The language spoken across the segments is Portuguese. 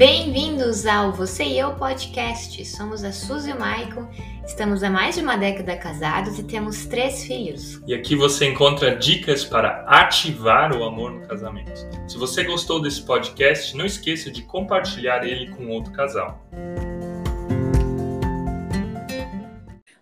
Bem-vindos ao Você e Eu Podcast. Somos a Suzy e o Maicon, estamos há mais de uma década casados e temos três filhos. E aqui você encontra dicas para ativar o amor no casamento. Se você gostou desse podcast, não esqueça de compartilhar ele com outro casal.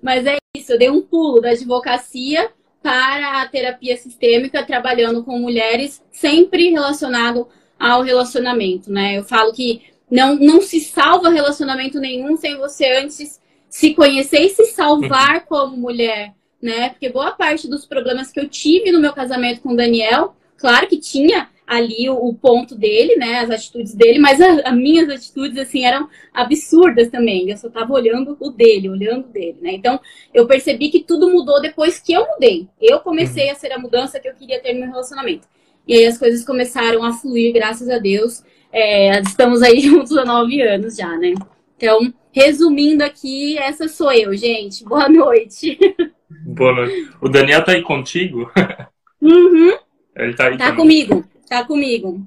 Mas é isso, eu dei um pulo da advocacia para a terapia sistêmica, trabalhando com mulheres, sempre relacionado ao relacionamento, né? Eu falo que não, não se salva relacionamento nenhum sem você antes se conhecer e se salvar uhum. como mulher, né? Porque boa parte dos problemas que eu tive no meu casamento com o Daniel, claro que tinha ali o, o ponto dele, né? As atitudes dele, mas as minhas atitudes, assim, eram absurdas também. Eu só tava olhando o dele, olhando dele, né? Então, eu percebi que tudo mudou depois que eu mudei. Eu comecei uhum. a ser a mudança que eu queria ter no meu relacionamento. E aí as coisas começaram a fluir, graças a Deus. É, estamos aí juntos há nove anos já, né? Então, resumindo aqui, essa sou eu, gente. Boa noite. Boa noite. O Daniel tá aí contigo? Uhum. Ele tá aí Tá também. comigo, tá comigo.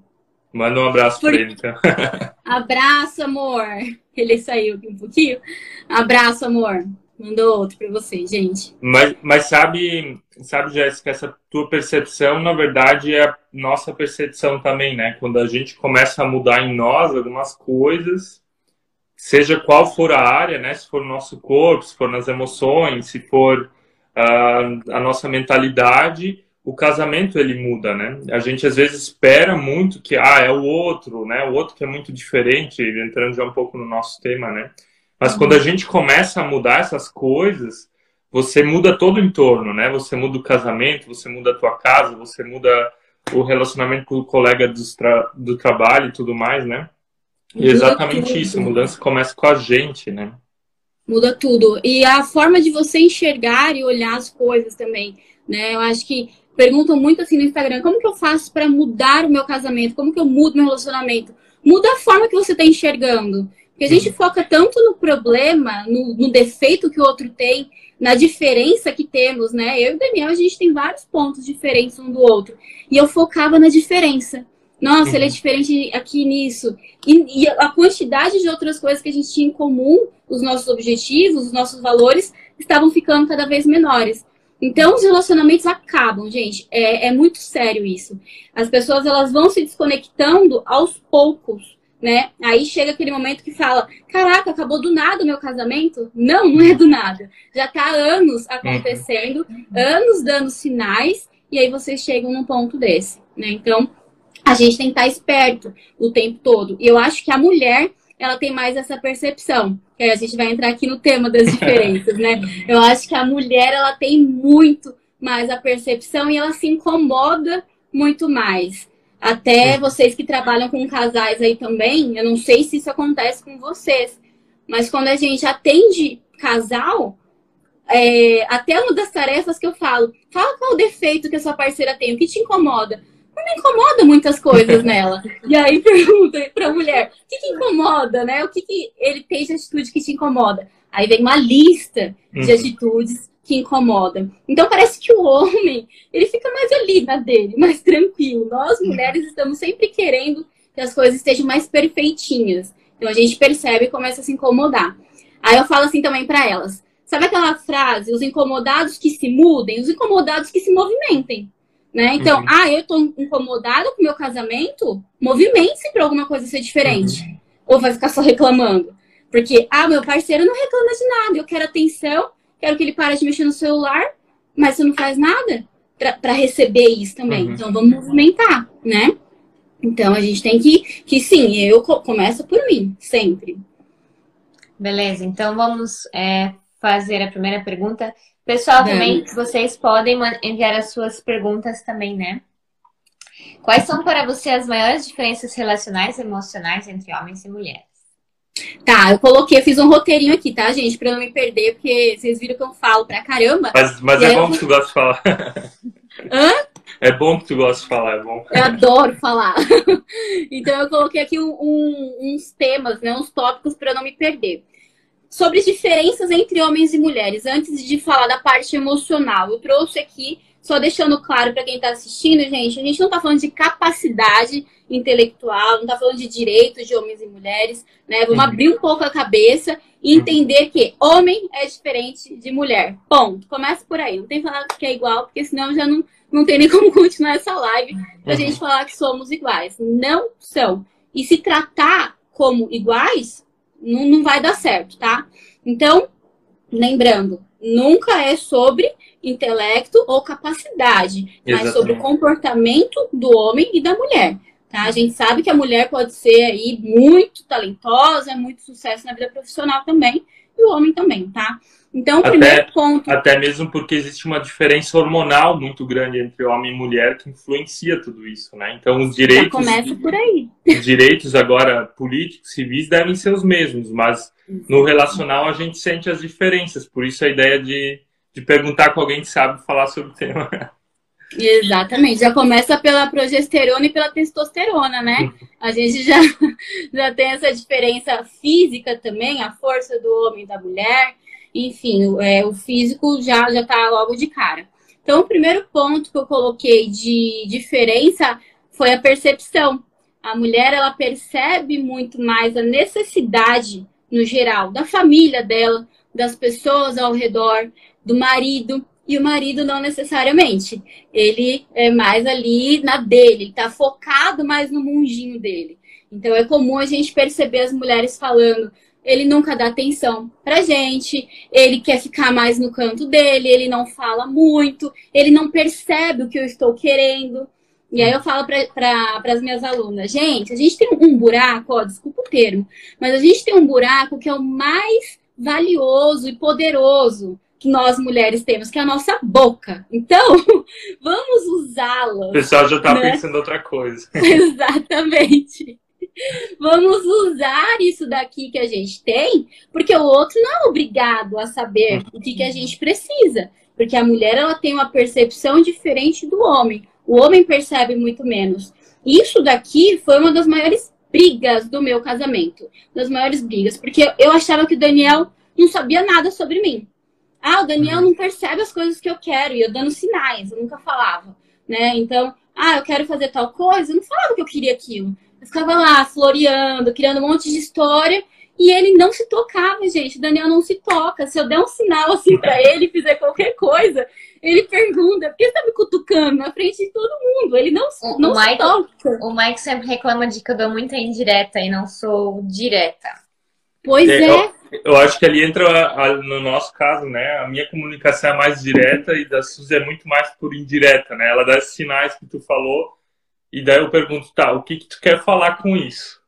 Manda um abraço Por... pra ele, então. Abraço, amor. Ele saiu aqui um pouquinho. Abraço, amor. Mandou outro para você, gente. Mas, mas sabe, sabe, Jéssica, essa tua percepção, na verdade, é a nossa percepção também, né? Quando a gente começa a mudar em nós algumas coisas, seja qual for a área, né? Se for o nosso corpo, se for nas emoções, se for uh, a nossa mentalidade, o casamento ele muda, né? A gente às vezes espera muito que ah, é o outro, né? O outro que é muito diferente, entrando já um pouco no nosso tema, né? Mas quando a gente começa a mudar essas coisas, você muda todo o entorno, né? Você muda o casamento, você muda a tua casa, você muda o relacionamento com o colega do, tra do trabalho e tudo mais, né? E exatamente isso, a mudança começa com a gente, né? Muda tudo. E a forma de você enxergar e olhar as coisas também, né? Eu acho que perguntam muito assim no Instagram, como que eu faço para mudar o meu casamento? Como que eu mudo meu relacionamento? Muda a forma que você está enxergando. Porque a gente foca tanto no problema, no, no, defeito que o outro tem, na diferença que temos, né? Eu e o Daniel, a gente tem vários pontos diferentes um do outro. E eu focava na diferença. Nossa, uhum. ele é uhum. diferente aqui nisso. E, e, a quantidade de outras coisas que a gente tinha em comum, os nossos objetivos, os nossos valores, estavam ficando cada vez menores. Então, os relacionamentos acabam, gente. É, é muito sério isso. As pessoas elas vão se desconectando aos poucos né? Aí chega aquele momento que fala: Caraca, acabou do nada o meu casamento? Não, não é do nada. Já tá há anos acontecendo, uhum. anos dando sinais, e aí vocês chegam num ponto desse, né? Então, a gente tem que estar esperto o tempo todo. E eu acho que a mulher, ela tem mais essa percepção. Que a gente vai entrar aqui no tema das diferenças, né? Eu acho que a mulher, ela tem muito mais a percepção e ela se incomoda muito mais. Até vocês que trabalham com casais aí também, eu não sei se isso acontece com vocês, mas quando a gente atende casal, é, até uma das tarefas que eu falo, fala qual o defeito que a sua parceira tem, o que te incomoda. Não me incomoda muitas coisas nela. E aí pergunta pra mulher, o que, que incomoda, né? O que, que ele tem de atitude que te incomoda? Aí vem uma lista de uhum. atitudes que incomoda. Então parece que o homem, ele fica mais ali na dele, mais tranquilo. Nós mulheres estamos sempre querendo que as coisas estejam mais perfeitinhas. Então a gente percebe e começa a se incomodar. Aí eu falo assim também para elas. Sabe aquela frase, os incomodados que se mudem, os incomodados que se movimentem, né? Então, uhum. ah, eu tô incomodada com o meu casamento, movimente-se para alguma coisa ser diferente. Uhum. Ou vai ficar só reclamando. Porque, ah, meu parceiro não reclama de nada, eu quero atenção, quero que ele pare de mexer no celular, mas você não faz nada para receber isso também. Uhum. Então vamos movimentar, né? Então a gente tem que, que sim, eu começo por mim, sempre. Beleza, então vamos é, fazer a primeira pergunta. Pessoal, também vocês podem enviar as suas perguntas também, né? Quais são para você as maiores diferenças relacionais e emocionais entre homens e mulheres? Tá, eu coloquei, eu fiz um roteirinho aqui, tá, gente? Pra não me perder, porque vocês viram que eu falo pra caramba. Mas, mas é bom eu... que tu gosta de falar. Hã? É bom que tu gosta de falar, é bom. Eu adoro falar. então eu coloquei aqui um, um, uns temas, né, uns tópicos para não me perder. Sobre diferenças entre homens e mulheres. Antes de falar da parte emocional, eu trouxe aqui só deixando claro para quem está assistindo, gente, a gente não está falando de capacidade intelectual, não está falando de direitos de homens e mulheres, né? Vamos uhum. abrir um pouco a cabeça e entender que homem é diferente de mulher. Ponto. Começa por aí. Não tem que falar que é igual, porque senão já não, não tem nem como continuar essa live pra uhum. gente falar que somos iguais. Não são. E se tratar como iguais, não, não vai dar certo, tá? Então, lembrando, nunca é sobre intelecto ou capacidade, Exatamente. mas sobre o comportamento do homem e da mulher. Tá? A gente sabe que a mulher pode ser aí muito talentosa, muito sucesso na vida profissional também, e o homem também, tá? Então, o primeiro ponto. Até mesmo porque existe uma diferença hormonal muito grande entre homem e mulher que influencia tudo isso, né? Então, os direitos. Já começa por aí. Os direitos agora políticos, civis, devem ser os mesmos, mas no relacional a gente sente as diferenças. Por isso a ideia de, de perguntar com alguém que sabe falar sobre o tema. Exatamente, já começa pela progesterona e pela testosterona, né? A gente já, já tem essa diferença física também, a força do homem e da mulher, enfim, é, o físico já já tá logo de cara. Então, o primeiro ponto que eu coloquei de diferença foi a percepção. A mulher ela percebe muito mais a necessidade no geral da família dela, das pessoas ao redor, do marido e o marido não necessariamente. Ele é mais ali na dele, ele tá focado mais no mundinho dele. Então é comum a gente perceber as mulheres falando, ele nunca dá atenção pra gente, ele quer ficar mais no canto dele, ele não fala muito, ele não percebe o que eu estou querendo. E aí eu falo para pra, as minhas alunas, gente, a gente tem um buraco, ó, desculpa o termo, mas a gente tem um buraco que é o mais valioso e poderoso que nós mulheres temos, que é a nossa boca. Então, vamos usá-la. O pessoal já está né? pensando outra coisa. Exatamente. Vamos usar isso daqui que a gente tem, porque o outro não é obrigado a saber o que, que a gente precisa. Porque a mulher ela tem uma percepção diferente do homem. O homem percebe muito menos. Isso daqui foi uma das maiores brigas do meu casamento. Das maiores brigas. Porque eu achava que o Daniel não sabia nada sobre mim. Ah, o Daniel uhum. não percebe as coisas que eu quero, e eu dando sinais, eu nunca falava, né? Então, ah, eu quero fazer tal coisa, eu não falava que eu queria aquilo. Eu ficava lá, floreando, criando um monte de história, e ele não se tocava, gente. O Daniel não se toca. Se eu der um sinal assim para ele, fizer qualquer coisa, ele pergunta, por que você tá me cutucando na frente de todo mundo? Ele não, o, não o se Mike, toca. O Mike sempre reclama de que eu dou muita indireta e não sou direta. Pois é. é. Eu acho que ali entra, a, no nosso caso, né? A minha comunicação é mais direta e da Suzy é muito mais por indireta, né? Ela dá esses sinais que tu falou e daí eu pergunto, tá, o que que tu quer falar com isso?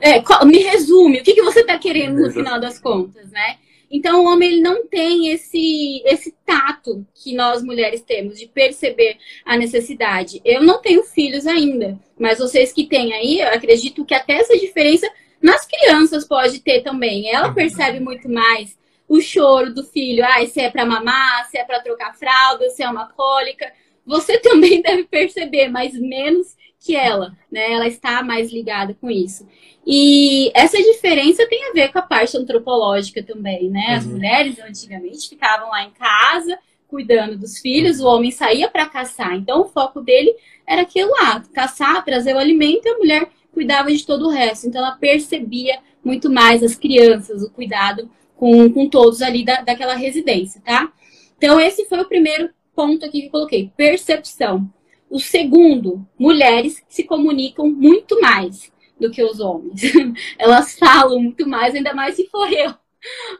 É, me resume, o que que você está querendo no final das contas, né? Então, o homem ele não tem esse, esse tato que nós mulheres temos de perceber a necessidade. Eu não tenho filhos ainda, mas vocês que têm aí, eu acredito que até essa diferença nas crianças pode ter também. Ela uhum. percebe muito mais o choro do filho. Ah, se é para mamar, se é para trocar fralda, se é uma cólica. Você também deve perceber, mas menos que ela, né? Ela está mais ligada com isso. E essa diferença tem a ver com a parte antropológica também, né? As uhum. mulheres antigamente ficavam lá em casa cuidando dos filhos, o homem saía para caçar. Então o foco dele era aquilo lá, caçar, trazer o alimento e a mulher cuidava de todo o resto. Então ela percebia muito mais as crianças, o cuidado com, com todos ali da, daquela residência, tá? Então esse foi o primeiro ponto aqui que coloquei, percepção. O segundo, mulheres se comunicam muito mais do que os homens. Elas falam muito mais, ainda mais se for eu,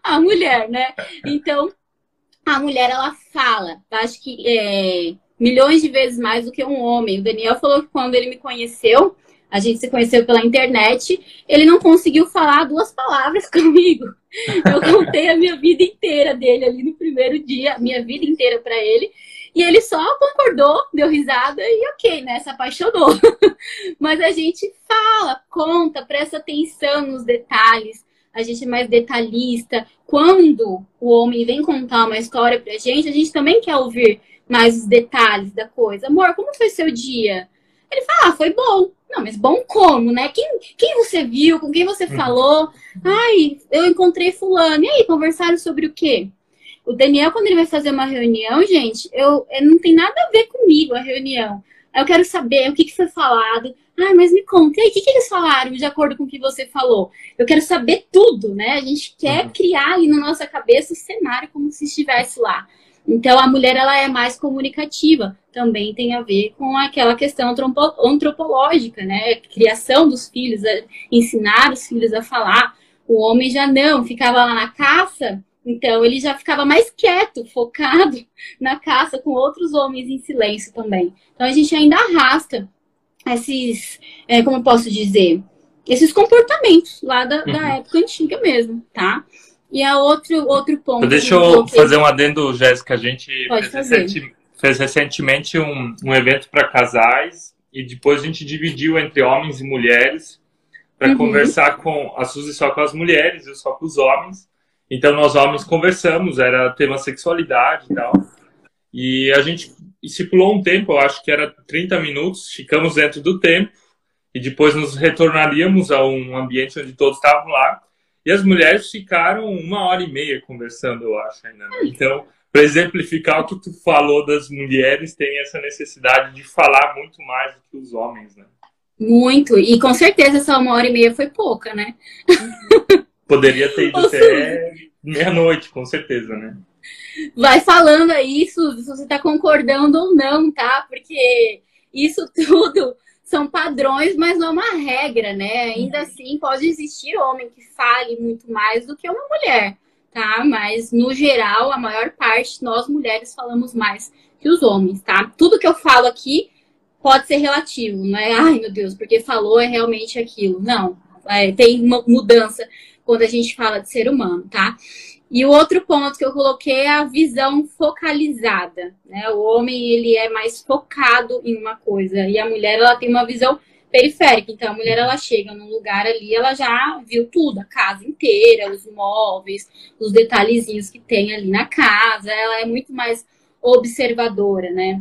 a mulher, né? Então, a mulher, ela fala, acho que é, milhões de vezes mais do que um homem. O Daniel falou que quando ele me conheceu, a gente se conheceu pela internet, ele não conseguiu falar duas palavras comigo. Eu contei a minha vida inteira dele ali no primeiro dia, minha vida inteira para ele. E ele só concordou, deu risada e ok, né? Se apaixonou. Mas a gente fala, conta, presta atenção nos detalhes. A gente é mais detalhista. Quando o homem vem contar uma história pra gente, a gente também quer ouvir mais os detalhes da coisa. Amor, como foi seu dia? Ele fala, ah, foi bom. Não, mas bom como, né? Quem, quem você viu? Com quem você uhum. falou? Ai, eu encontrei fulano. E aí, conversaram sobre o quê? O Daniel, quando ele vai fazer uma reunião, gente, eu, eu não tem nada a ver comigo a reunião. Eu quero saber o que, que foi falado. Ah, mas me conta, e aí, o que, que eles falaram de acordo com o que você falou? Eu quero saber tudo, né? A gente quer uhum. criar ali na nossa cabeça o cenário como se estivesse lá. Então, a mulher ela é mais comunicativa. Também tem a ver com aquela questão antropológica, né? Criação dos filhos, ensinar os filhos a falar. O homem já não, ficava lá na caça, então ele já ficava mais quieto, focado na caça com outros homens em silêncio também. Então a gente ainda arrasta esses, é, como eu posso dizer, esses comportamentos lá da, uhum. da época antiga mesmo, tá? E a outro, outro ponto. Então, deixa eu fazer um adendo, Jéssica. A gente fez, recenti, fez, recentemente um, um evento para casais e depois a gente dividiu entre homens e mulheres para uhum. conversar com a Suzy só com as mulheres, eu só com os homens. Então nós homens conversamos, era tema sexualidade e tal. E a gente estipulou um tempo, eu acho que era 30 minutos, ficamos dentro do tempo e depois nos retornaríamos a um ambiente onde todos estavam lá e as mulheres ficaram uma hora e meia conversando, eu acho, ainda. Né? Então, para exemplificar o que tu falou das mulheres, tem essa necessidade de falar muito mais do que os homens, né? Muito. E com certeza essa uma hora e meia foi pouca, né? Poderia ter ido até meia-noite, com certeza, né? Vai falando aí, Suzy, se você tá concordando ou não, tá? Porque isso tudo são padrões, mas não é uma regra, né? Ainda uhum. assim, pode existir homem que fale muito mais do que uma mulher, tá? Mas, no geral, a maior parte, nós mulheres falamos mais que os homens, tá? Tudo que eu falo aqui pode ser relativo, não é? Ai, meu Deus, porque falou é realmente aquilo. Não, é, tem uma mudança quando a gente fala de ser humano, tá? E o outro ponto que eu coloquei é a visão focalizada, né? O homem, ele é mais focado em uma coisa e a mulher, ela tem uma visão periférica. Então, a mulher, ela chega num lugar ali, ela já viu tudo, a casa inteira, os móveis, os detalhezinhos que tem ali na casa. Ela é muito mais observadora, né?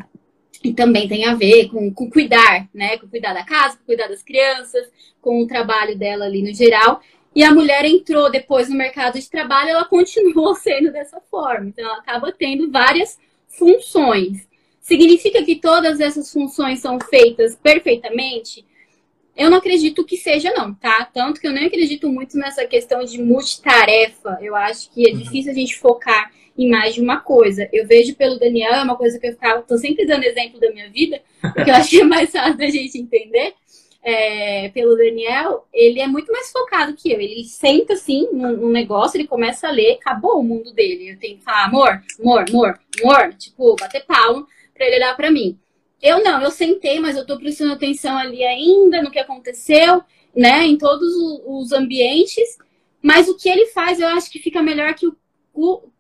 E também tem a ver com, com cuidar, né? Com cuidar da casa, com cuidar das crianças, com o trabalho dela ali no geral. E a mulher entrou depois no mercado de trabalho, ela continuou sendo dessa forma. Então, ela acaba tendo várias funções. Significa que todas essas funções são feitas perfeitamente? Eu não acredito que seja, não, tá? Tanto que eu nem acredito muito nessa questão de multitarefa. Eu acho que é uhum. difícil a gente focar em mais de uma coisa. Eu vejo pelo Daniel, é uma coisa que eu ficava, tô sempre dando exemplo da minha vida, porque eu acho que é mais fácil da gente entender é, pelo Daniel, ele é muito mais focado que eu. Ele senta assim num, negócio, ele começa a ler, acabou o mundo dele. Eu tenho que falar, amor, amor, amor, amor, tipo, bater palma pra ele olhar pra mim. Eu não, eu sentei, mas eu tô prestando atenção ali ainda no que aconteceu, né, em todos os ambientes. Mas o que ele faz, eu acho que fica melhor que o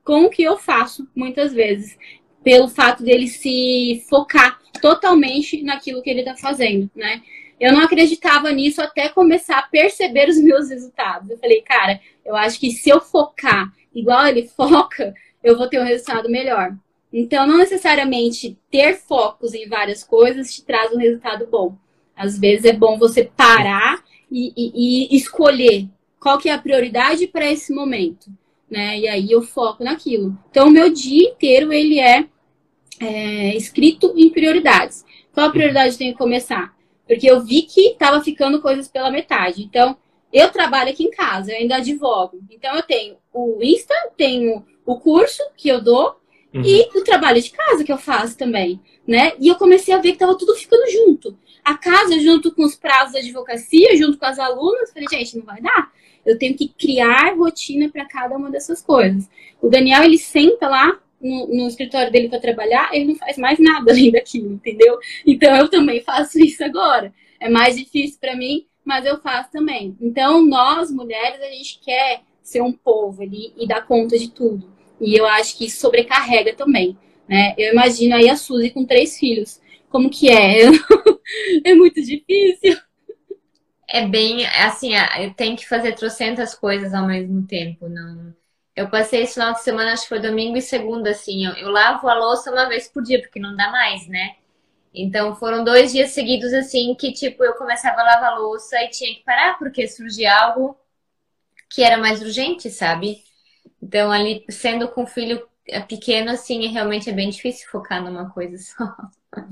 com o que eu faço, muitas vezes. Pelo fato dele se focar totalmente naquilo que ele tá fazendo, né? Eu não acreditava nisso até começar a perceber os meus resultados. Eu falei, cara, eu acho que se eu focar igual ele foca, eu vou ter um resultado melhor. Então, não necessariamente ter focos em várias coisas te traz um resultado bom. Às vezes é bom você parar e, e, e escolher qual que é a prioridade para esse momento, né? E aí eu foco naquilo. Então, o meu dia inteiro ele é, é escrito em prioridades. Qual a prioridade tem que começar? Porque eu vi que estava ficando coisas pela metade. Então, eu trabalho aqui em casa, eu ainda advogo. Então, eu tenho o Insta, tenho o curso que eu dou uhum. e o trabalho de casa que eu faço também, né? E eu comecei a ver que estava tudo ficando junto. A casa junto com os prazos da advocacia, junto com as alunas. Falei, gente, não vai dar. Eu tenho que criar rotina para cada uma dessas coisas. O Daniel, ele senta lá no, no escritório dele para trabalhar, ele não faz mais nada além daquilo, entendeu? Então eu também faço isso agora. É mais difícil para mim, mas eu faço também. Então nós mulheres a gente quer ser um povo ali e dar conta de tudo. E eu acho que isso sobrecarrega também, né? Eu imagino aí a Suzy com três filhos. Como que é? é muito difícil. É bem, assim, tenho que fazer trocentas coisas ao mesmo tempo, não eu passei esse final de semana, acho que foi domingo e segunda, assim. Eu, eu lavo a louça uma vez por dia, porque não dá mais, né? Então foram dois dias seguidos, assim, que tipo, eu começava a lavar a louça e tinha que parar, porque surgia algo que era mais urgente, sabe? Então, ali, sendo com o filho é pequeno, assim, realmente é bem difícil focar numa coisa só.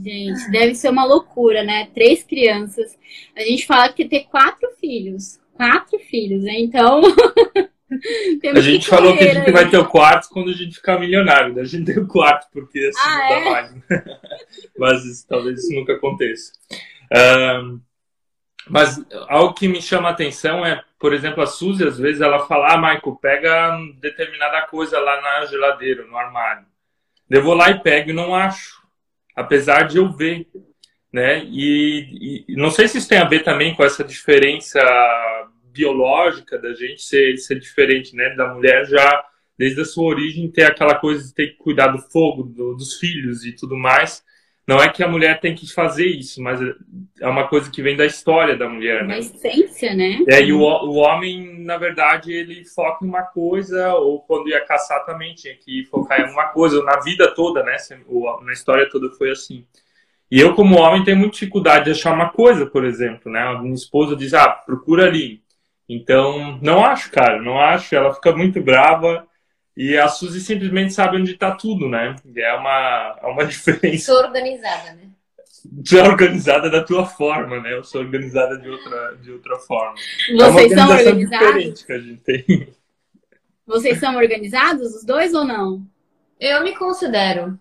Gente, deve ser uma loucura, né? Três crianças. A gente fala que ter quatro filhos. Quatro filhos, né? Então. a gente falou que a gente aí. vai ter o quarto quando a gente ficar milionário, né? A gente tem o quarto, porque assim ah, não dá é? mais. Mas talvez isso nunca aconteça. Um, mas algo que me chama a atenção é, por exemplo, a Suzy, às vezes, ela fala, ah, Michael, pega determinada coisa lá na geladeira, no armário. Eu vou lá e pego e não acho. Apesar de eu ver. Né? E, e, não sei se isso tem a ver também com essa diferença biológica da gente ser, ser diferente, né? Da mulher já, desde a sua origem, ter aquela coisa de ter que cuidar do fogo, do, dos filhos e tudo mais. Não é que a mulher tem que fazer isso, mas é uma coisa que vem da história da mulher, né? Da essência, né? É, e o, o homem, na verdade, ele foca em uma coisa, ou quando ia caçar também tinha que focar em uma coisa, na vida toda, né? Na história toda foi assim. E eu, como homem, tenho muita dificuldade de achar uma coisa, por exemplo, né? Minha esposa diz, ah, procura ali. Então, não acho, cara, não acho. Ela fica muito brava. E a Suzy simplesmente sabe onde está tudo, né? É uma, é uma diferença. Sou organizada, né? Tu é organizada da tua forma, né? Eu sou organizada de outra, de outra forma. Vocês é são organizados? que a gente tem. Vocês são organizados, os dois ou não? Eu me considero.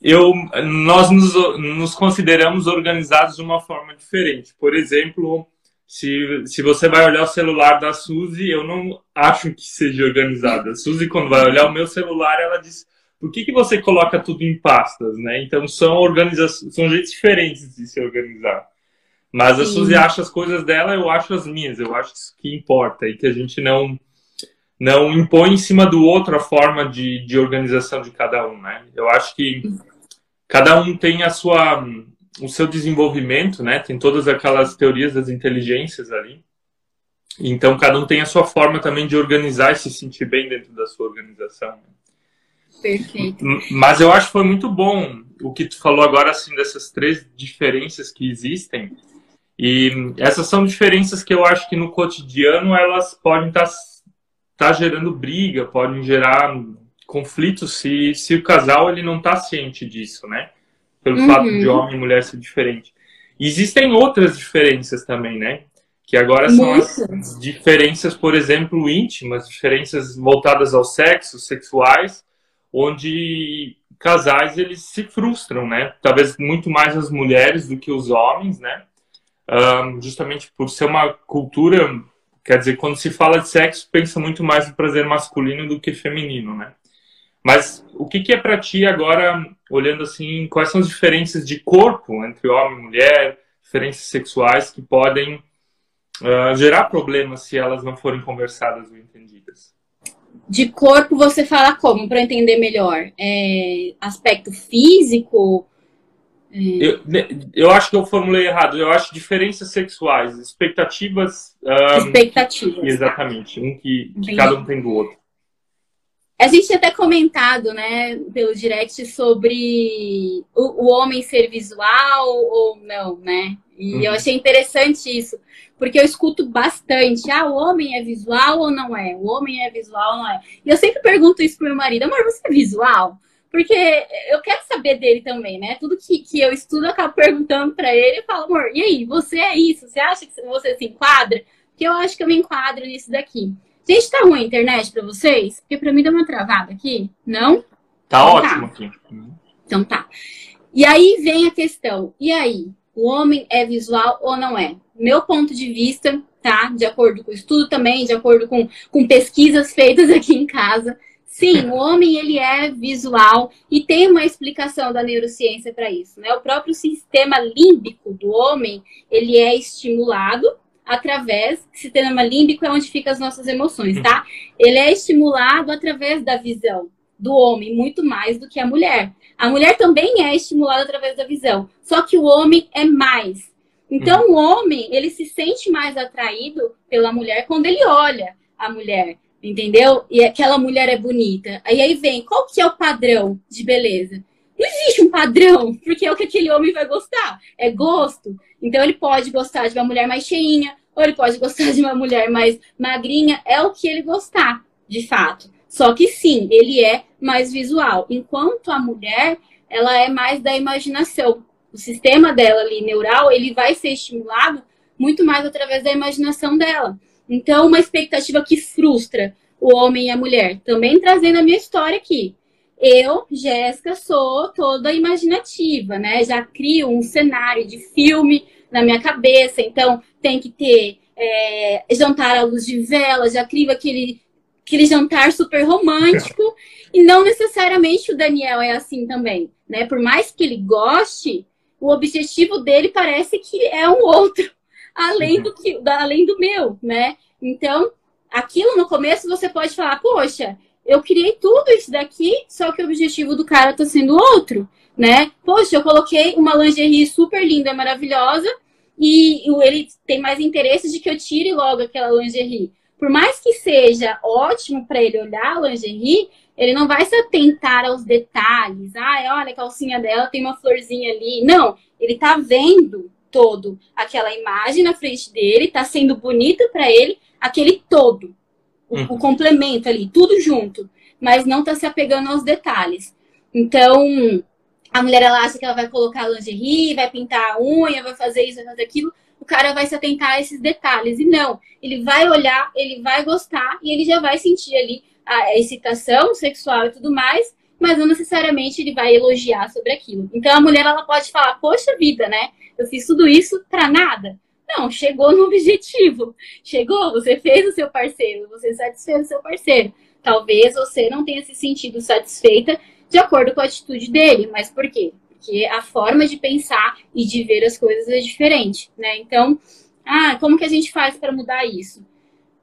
Eu, nós nos, nos consideramos organizados de uma forma diferente. Por exemplo, se, se você vai olhar o celular da Suzy, eu não acho que seja organizada. A Suzy, quando vai olhar o meu celular, ela diz: por que, que você coloca tudo em pastas, né? Então são organizações, são jeitos diferentes de se organizar. Mas a Sim. Suzy acha as coisas dela, eu acho as minhas. Eu acho isso que importa e que a gente não não impõe em cima do outro a forma de, de organização de cada um, né? Eu acho que cada um tem a sua o seu desenvolvimento, né? Tem todas aquelas teorias das inteligências ali. Então, cada um tem a sua forma também de organizar e se sentir bem dentro da sua organização. Perfeito. Mas eu acho que foi muito bom o que tu falou agora, assim, dessas três diferenças que existem. E essas são diferenças que eu acho que no cotidiano elas podem estar tá, tá gerando briga, podem gerar conflitos se, se o casal ele não está ciente disso, né? Pelo uhum. fato de homem e mulher ser diferente. E existem outras diferenças também, né? Que agora são as diferenças, por exemplo, íntimas, diferenças voltadas ao sexo, sexuais, onde casais eles se frustram, né? Talvez muito mais as mulheres do que os homens, né? Um, justamente por ser uma cultura, quer dizer, quando se fala de sexo, pensa muito mais no prazer masculino do que feminino, né? Mas o que, que é para ti agora, olhando assim, quais são as diferenças de corpo entre homem e mulher, diferenças sexuais que podem uh, gerar problemas se elas não forem conversadas ou entendidas? De corpo você fala como, para entender melhor? É, aspecto físico? É... Eu, né, eu acho que eu formulei errado. Eu acho diferenças sexuais, expectativas. Um, expectativas. Exatamente, um que, que cada um tem do outro. A gente tinha até comentado, né, pelo direct sobre o, o homem ser visual ou não, né? E uhum. eu achei interessante isso, porque eu escuto bastante, ah, o homem é visual ou não é? O homem é visual ou não é? E eu sempre pergunto isso pro meu marido, amor, você é visual? Porque eu quero saber dele também, né? Tudo que, que eu estudo, eu acabo perguntando para ele e falo, amor, e aí, você é isso? Você acha que você se enquadra? Porque eu acho que eu me enquadro nisso daqui. Gente, tá ruim a internet para vocês? Porque para mim deu uma travada aqui. Não? Tá então, ótimo tá. aqui. Então tá. E aí vem a questão. E aí? O homem é visual ou não é? Meu ponto de vista, tá? De acordo com o estudo também, de acordo com, com pesquisas feitas aqui em casa. Sim, o homem ele é visual e tem uma explicação da neurociência para isso, né? O próprio sistema límbico do homem, ele é estimulado através, sistema límbico é onde ficam as nossas emoções, tá? Ele é estimulado através da visão do homem, muito mais do que a mulher. A mulher também é estimulada através da visão, só que o homem é mais. Então, o homem, ele se sente mais atraído pela mulher quando ele olha a mulher, entendeu? E aquela mulher é bonita. Aí aí vem, qual que é o padrão de beleza? Não existe um padrão, porque é o que aquele homem vai gostar. É gosto. Então ele pode gostar de uma mulher mais cheinha, ou ele pode gostar de uma mulher mais magrinha. É o que ele gostar, de fato. Só que sim, ele é mais visual. Enquanto a mulher, ela é mais da imaginação. O sistema dela ali, neural, ele vai ser estimulado muito mais através da imaginação dela. Então, uma expectativa que frustra o homem e a mulher. Também trazendo a minha história aqui. Eu, Jéssica, sou toda imaginativa, né? Já crio um cenário de filme na minha cabeça. Então, tem que ter é, jantar à luz de vela, já crio aquele, aquele jantar super romântico. e não necessariamente o Daniel é assim também, né? Por mais que ele goste, o objetivo dele parece que é um outro além do que além do meu, né? Então, aquilo no começo você pode falar, poxa, eu criei tudo isso daqui, só que o objetivo do cara tá sendo outro, né? Poxa, eu coloquei uma lingerie super linda, maravilhosa, e ele tem mais interesse de que eu tire logo aquela lingerie. Por mais que seja ótimo para ele olhar a lingerie, ele não vai se atentar aos detalhes. Ah, olha, a calcinha dela tem uma florzinha ali. Não, ele tá vendo todo aquela imagem na frente dele, tá sendo bonita para ele, aquele todo, o, uhum. o, complemento ali, tudo junto, mas não tá se apegando aos detalhes. Então, a mulher ela acha que ela vai colocar lingerie, vai pintar a unha, vai fazer isso, vai fazer aquilo. O cara vai se atentar a esses detalhes. E não, ele vai olhar, ele vai gostar e ele já vai sentir ali a excitação sexual e tudo mais, mas não necessariamente ele vai elogiar sobre aquilo. Então a mulher ela pode falar: "Poxa vida, né? Eu fiz tudo isso para nada". Não, chegou no objetivo. Chegou, você fez o seu parceiro, você satisfez o seu parceiro. Talvez você não tenha se sentido satisfeita de acordo com a atitude dele, mas por quê? Porque a forma de pensar e de ver as coisas é diferente, né? Então, ah, como que a gente faz para mudar isso?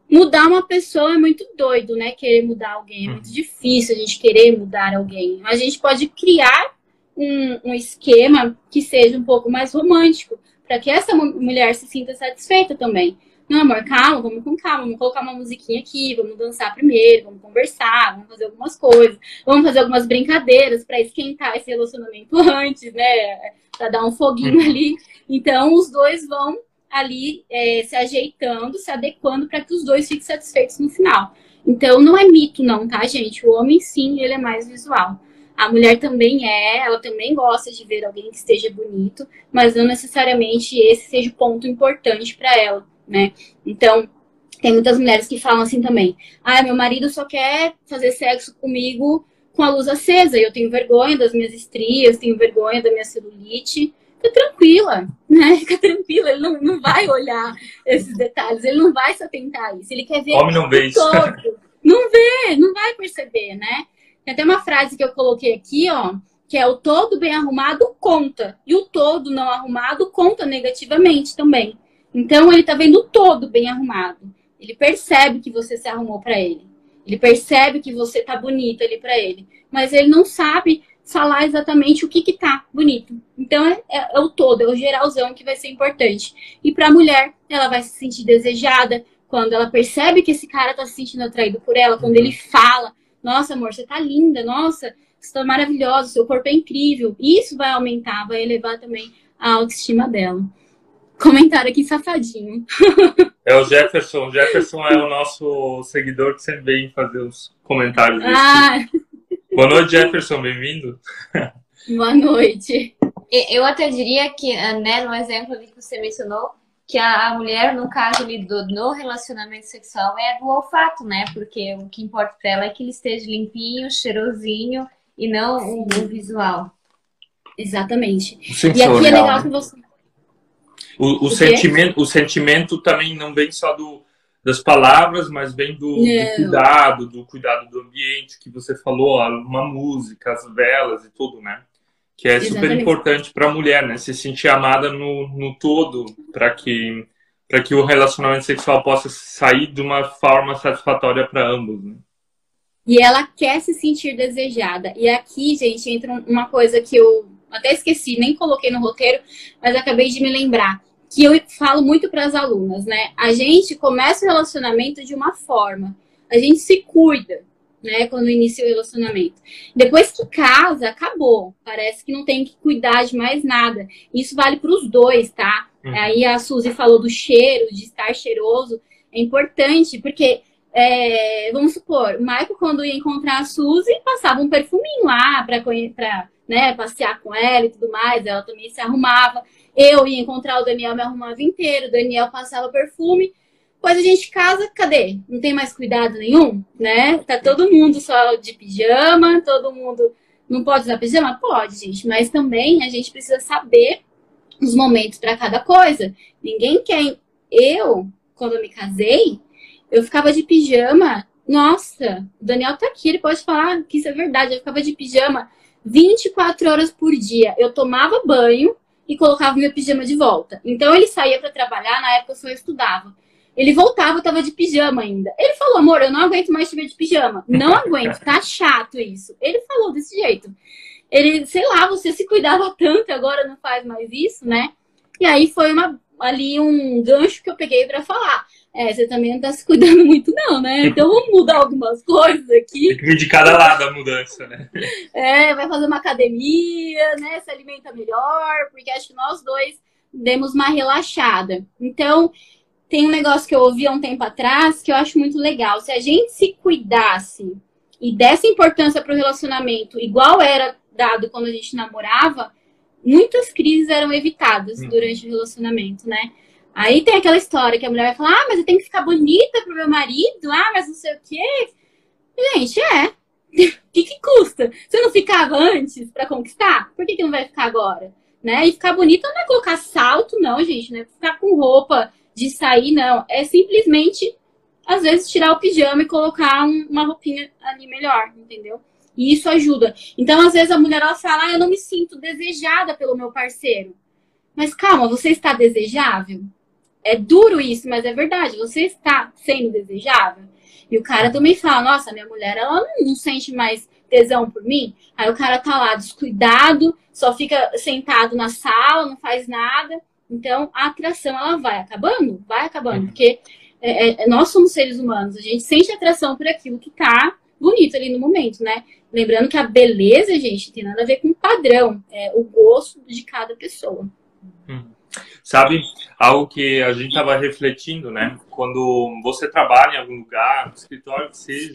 Mudar uma pessoa é muito doido, né? Querer mudar alguém é muito uhum. difícil a gente querer mudar alguém. A gente pode criar um, um esquema que seja um pouco mais romântico, para que essa mulher se sinta satisfeita também. Não, amor, calma, vamos com calma, vamos colocar uma musiquinha aqui, vamos dançar primeiro, vamos conversar, vamos fazer algumas coisas, vamos fazer algumas brincadeiras para esquentar esse relacionamento antes, né? Para dar um foguinho uhum. ali. Então, os dois vão ali é, se ajeitando, se adequando para que os dois fiquem satisfeitos no final. Então, não é mito, não, tá, gente? O homem, sim, ele é mais visual. A mulher também é, ela também gosta de ver alguém que esteja bonito, mas não necessariamente esse seja o ponto importante para ela, né? Então, tem muitas mulheres que falam assim também: ah, meu marido só quer fazer sexo comigo com a luz acesa, e eu tenho vergonha das minhas estrias, tenho vergonha da minha celulite fica tranquila, né? Fica tranquila, ele não, não vai olhar esses detalhes, ele não vai se atentar a isso. Ele quer ver Homem não vê isso. todo. Não vê, não vai perceber, né? Tem até uma frase que eu coloquei aqui, ó, que é o todo bem arrumado conta. E o todo não arrumado conta negativamente também. Então ele tá vendo o todo bem arrumado. Ele percebe que você se arrumou para ele. Ele percebe que você tá bonita ali para ele. Mas ele não sabe falar exatamente o que que tá bonito. Então é, é, é o todo, é o geralzão que vai ser importante. E para a mulher, ela vai se sentir desejada quando ela percebe que esse cara tá se sentindo atraído por ela, quando ele fala: "Nossa, amor, você tá linda. Nossa, você tá maravilhosa, seu corpo é incrível". Isso vai aumentar, vai elevar também a autoestima dela. Comentário aqui safadinho. É o Jefferson. O Jefferson é o nosso seguidor que sempre vem fazer os comentários. Ah. Boa noite, Jefferson, bem-vindo. Boa noite. Eu até diria que, né, no exemplo que você mencionou, que a mulher, no caso ali do, no relacionamento sexual, é do olfato, né? Porque o que importa para ela é que ele esteja limpinho, cheirosinho e não o, o visual. Exatamente. E aqui é legal que você. O, o, o sentimento, o sentimento também não vem só do, das palavras, mas vem do, do, cuidado, do cuidado do ambiente que você falou, uma música, as velas e tudo, né? Que é Exatamente. super importante para a mulher, né? Se sentir amada no, no todo, para que para que o relacionamento sexual possa sair de uma forma satisfatória para ambos. Né? E ela quer se sentir desejada. E aqui, gente, entra uma coisa que eu até esqueci, nem coloquei no roteiro, mas acabei de me lembrar que eu falo muito para as alunas, né? A gente começa o relacionamento de uma forma, a gente se cuida, né? Quando inicia o relacionamento. Depois que casa, acabou. Parece que não tem que cuidar de mais nada. Isso vale para os dois, tá? Uhum. Aí a Suzy falou do cheiro, de estar cheiroso. É importante, porque é, vamos supor, o Michael, quando ia encontrar a Suzy, passava um perfuminho lá para né, passear com ela e tudo mais. Ela também se arrumava. Eu ia encontrar o Daniel, me arrumava inteiro. O Daniel passava perfume. Pois a gente casa, cadê? Não tem mais cuidado nenhum, né? Tá todo mundo só de pijama, todo mundo não pode usar pijama? Pode, gente, mas também a gente precisa saber os momentos para cada coisa. Ninguém quer. Eu, quando eu me casei, eu ficava de pijama. Nossa, o Daniel tá aqui, ele pode falar que isso é verdade. Eu ficava de pijama 24 horas por dia. Eu tomava banho e colocava meu pijama de volta. Então ele saía para trabalhar, na época eu só estudava. Ele voltava, eu tava de pijama ainda. Ele falou, amor, eu não aguento mais te ver de pijama. Não aguento, tá chato isso. Ele falou desse jeito. Ele, sei lá, você se cuidava tanto, agora não faz mais isso, né? E aí foi uma, ali um gancho que eu peguei para falar. É, você também não tá se cuidando muito, não, né? Então vamos mudar algumas coisas aqui. Tem que vir de cada lado a mudança, né? É, vai fazer uma academia, né? Se alimenta melhor, porque acho que nós dois demos uma relaxada. Então, tem um negócio que eu ouvi há um tempo atrás que eu acho muito legal. Se a gente se cuidasse e desse importância para o relacionamento, igual era dado quando a gente namorava, muitas crises eram evitadas hum. durante o relacionamento, né? Aí tem aquela história que a mulher vai falar: ah, mas eu tenho que ficar bonita pro meu marido, ah, mas não sei o quê. Gente, é. O que, que custa? Você não ficava antes para conquistar? Por que, que não vai ficar agora? Né? E ficar bonita não é colocar salto, não, gente, não é ficar com roupa de sair, não. É simplesmente, às vezes, tirar o pijama e colocar um, uma roupinha ali melhor, entendeu? E isso ajuda. Então, às vezes, a mulher ela fala, ah, eu não me sinto desejada pelo meu parceiro. Mas calma, você está desejável? É duro isso, mas é verdade. Você está sendo desejável? E o cara também fala, nossa, minha mulher, ela não sente mais tesão por mim. Aí o cara tá lá descuidado, só fica sentado na sala, não faz nada. Então a atração ela vai acabando, vai acabando, porque é, é, nós somos seres humanos, a gente sente atração por aquilo que tá bonito ali no momento, né? Lembrando que a beleza, gente, tem nada a ver com padrão, é o gosto de cada pessoa. Hum. Sabe, algo que a gente estava refletindo, né? Quando você trabalha em algum lugar, no escritório que seja,